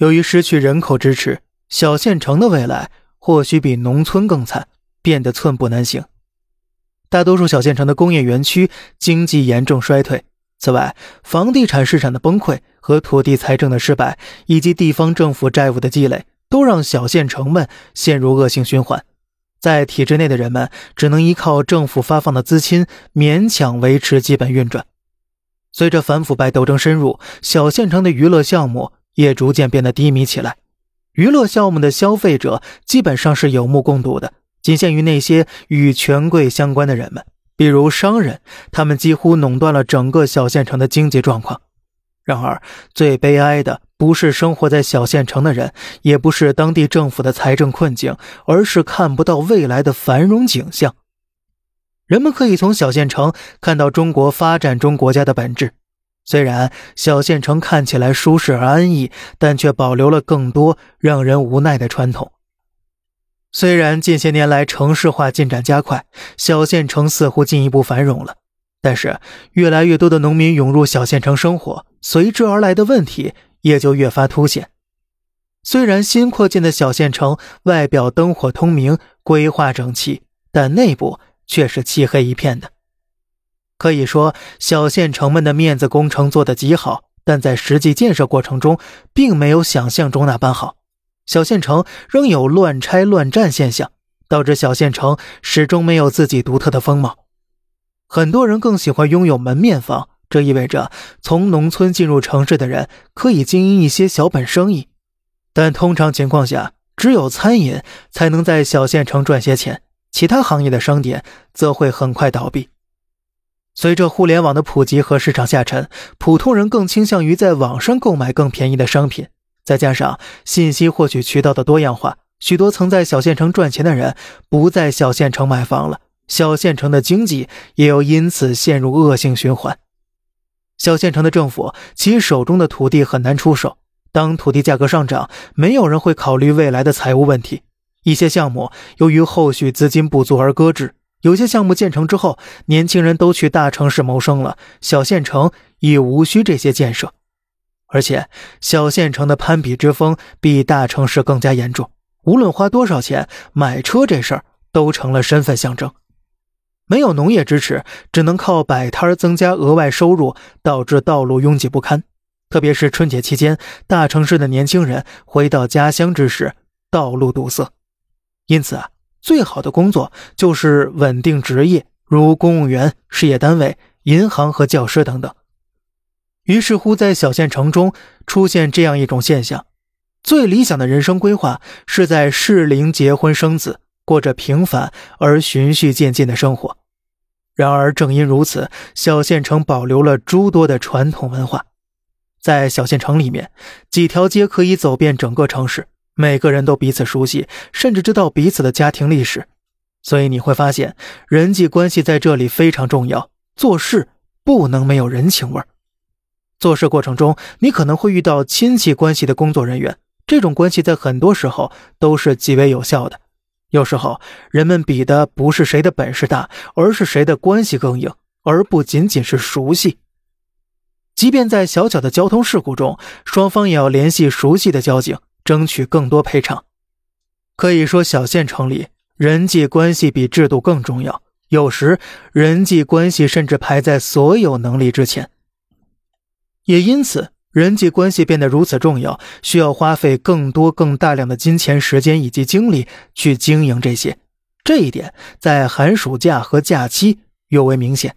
由于失去人口支持，小县城的未来或许比农村更惨，变得寸步难行。大多数小县城的工业园区经济严重衰退。此外，房地产市场的崩溃和土地财政的失败，以及地方政府债务的积累，都让小县城们陷入恶性循环。在体制内的人们只能依靠政府发放的资金勉强维持基本运转。随着反腐败斗争深入，小县城的娱乐项目也逐渐变得低迷起来。娱乐项目的消费者基本上是有目共睹的，仅限于那些与权贵相关的人们。比如商人，他们几乎垄断了整个小县城的经济状况。然而，最悲哀的不是生活在小县城的人，也不是当地政府的财政困境，而是看不到未来的繁荣景象。人们可以从小县城看到中国发展中国家的本质。虽然小县城看起来舒适而安逸，但却保留了更多让人无奈的传统。虽然近些年来城市化进展加快，小县城似乎进一步繁荣了，但是越来越多的农民涌入小县城生活，随之而来的问题也就越发凸显。虽然新扩建的小县城外表灯火通明、规划整齐，但内部却是漆黑一片的。可以说，小县城们的面子工程做得极好，但在实际建设过程中，并没有想象中那般好。小县城仍有乱拆乱占现象，导致小县城始终没有自己独特的风貌。很多人更喜欢拥有门面房，这意味着从农村进入城市的人可以经营一些小本生意。但通常情况下，只有餐饮才能在小县城赚些钱，其他行业的商店则会很快倒闭。随着互联网的普及和市场下沉，普通人更倾向于在网上购买更便宜的商品。再加上信息获取渠道的多样化，许多曾在小县城赚钱的人不在小县城买房了，小县城的经济也又因此陷入恶性循环。小县城的政府其手中的土地很难出手，当土地价格上涨，没有人会考虑未来的财务问题。一些项目由于后续资金不足而搁置，有些项目建成之后，年轻人都去大城市谋生了，小县城已无需这些建设。而且，小县城的攀比之风比大城市更加严重。无论花多少钱买车，这事儿都成了身份象征。没有农业支持，只能靠摆摊增加额外收入，导致道路拥挤不堪。特别是春节期间，大城市的年轻人回到家乡之时，道路堵塞。因此啊，最好的工作就是稳定职业，如公务员、事业单位、银行和教师等等。于是乎，在小县城中出现这样一种现象：最理想的人生规划是在适龄结婚生子，过着平凡而循序渐进的生活。然而，正因如此，小县城保留了诸多的传统文化。在小县城里面，几条街可以走遍整个城市，每个人都彼此熟悉，甚至知道彼此的家庭历史。所以你会发现，人际关系在这里非常重要，做事不能没有人情味儿。做事过程中，你可能会遇到亲戚关系的工作人员，这种关系在很多时候都是极为有效的。有时候，人们比的不是谁的本事大，而是谁的关系更硬，而不仅仅是熟悉。即便在小小的交通事故中，双方也要联系熟悉的交警，争取更多赔偿。可以说，小县城里人际关系比制度更重要，有时人际关系甚至排在所有能力之前。也因此，人际关系变得如此重要，需要花费更多、更大量的金钱、时间以及精力去经营这些。这一点在寒暑假和假期尤为明显。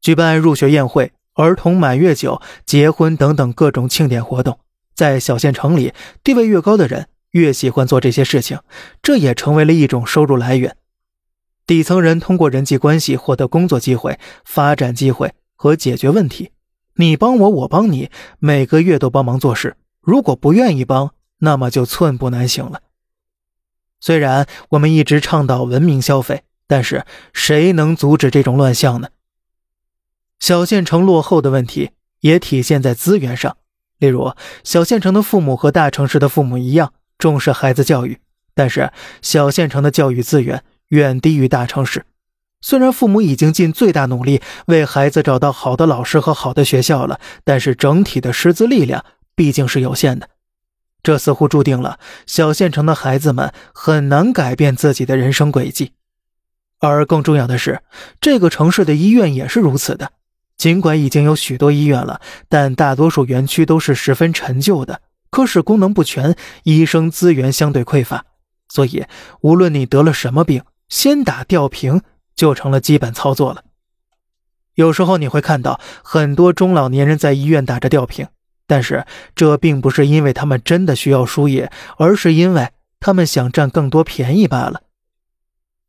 举办入学宴会、儿童满月酒、结婚等等各种庆典活动，在小县城里，地位越高的人越喜欢做这些事情，这也成为了一种收入来源。底层人通过人际关系获得工作机会、发展机会和解决问题。你帮我，我帮你，每个月都帮忙做事。如果不愿意帮，那么就寸步难行了。虽然我们一直倡导文明消费，但是谁能阻止这种乱象呢？小县城落后的问题也体现在资源上。例如，小县城的父母和大城市的父母一样重视孩子教育，但是小县城的教育资源远低于大城市。虽然父母已经尽最大努力为孩子找到好的老师和好的学校了，但是整体的师资力量毕竟是有限的。这似乎注定了小县城的孩子们很难改变自己的人生轨迹。而更重要的是，这个城市的医院也是如此的。尽管已经有许多医院了，但大多数园区都是十分陈旧的，科室功能不全，医生资源相对匮乏。所以，无论你得了什么病，先打吊瓶就成了基本操作了。有时候你会看到很多中老年人在医院打着吊瓶，但是这并不是因为他们真的需要输液，而是因为他们想占更多便宜罢了。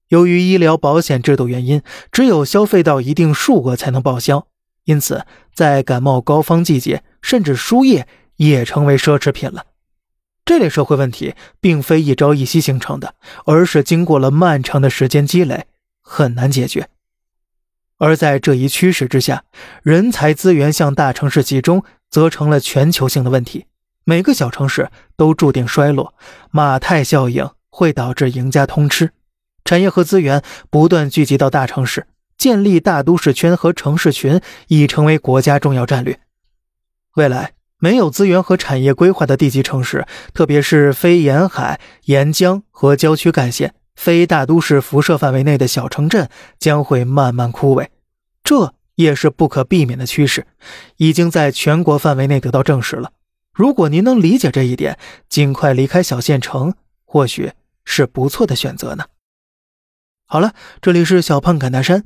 由于医疗保险制度原因，只有消费到一定数额才能报销。因此，在感冒高峰季节，甚至输液也成为奢侈品了。这类社会问题并非一朝一夕形成的，而是经过了漫长的时间积累，很难解决。而在这一趋势之下，人才资源向大城市集中，则成了全球性的问题。每个小城市都注定衰落，马太效应会导致赢家通吃，产业和资源不断聚集到大城市。建立大都市圈和城市群已成为国家重要战略。未来没有资源和产业规划的地级城市，特别是非沿海、沿江和郊区干线、非大都市辐射范围内的小城镇，将会慢慢枯萎。这也是不可避免的趋势，已经在全国范围内得到证实了。如果您能理解这一点，尽快离开小县城，或许是不错的选择呢。好了，这里是小胖侃大山。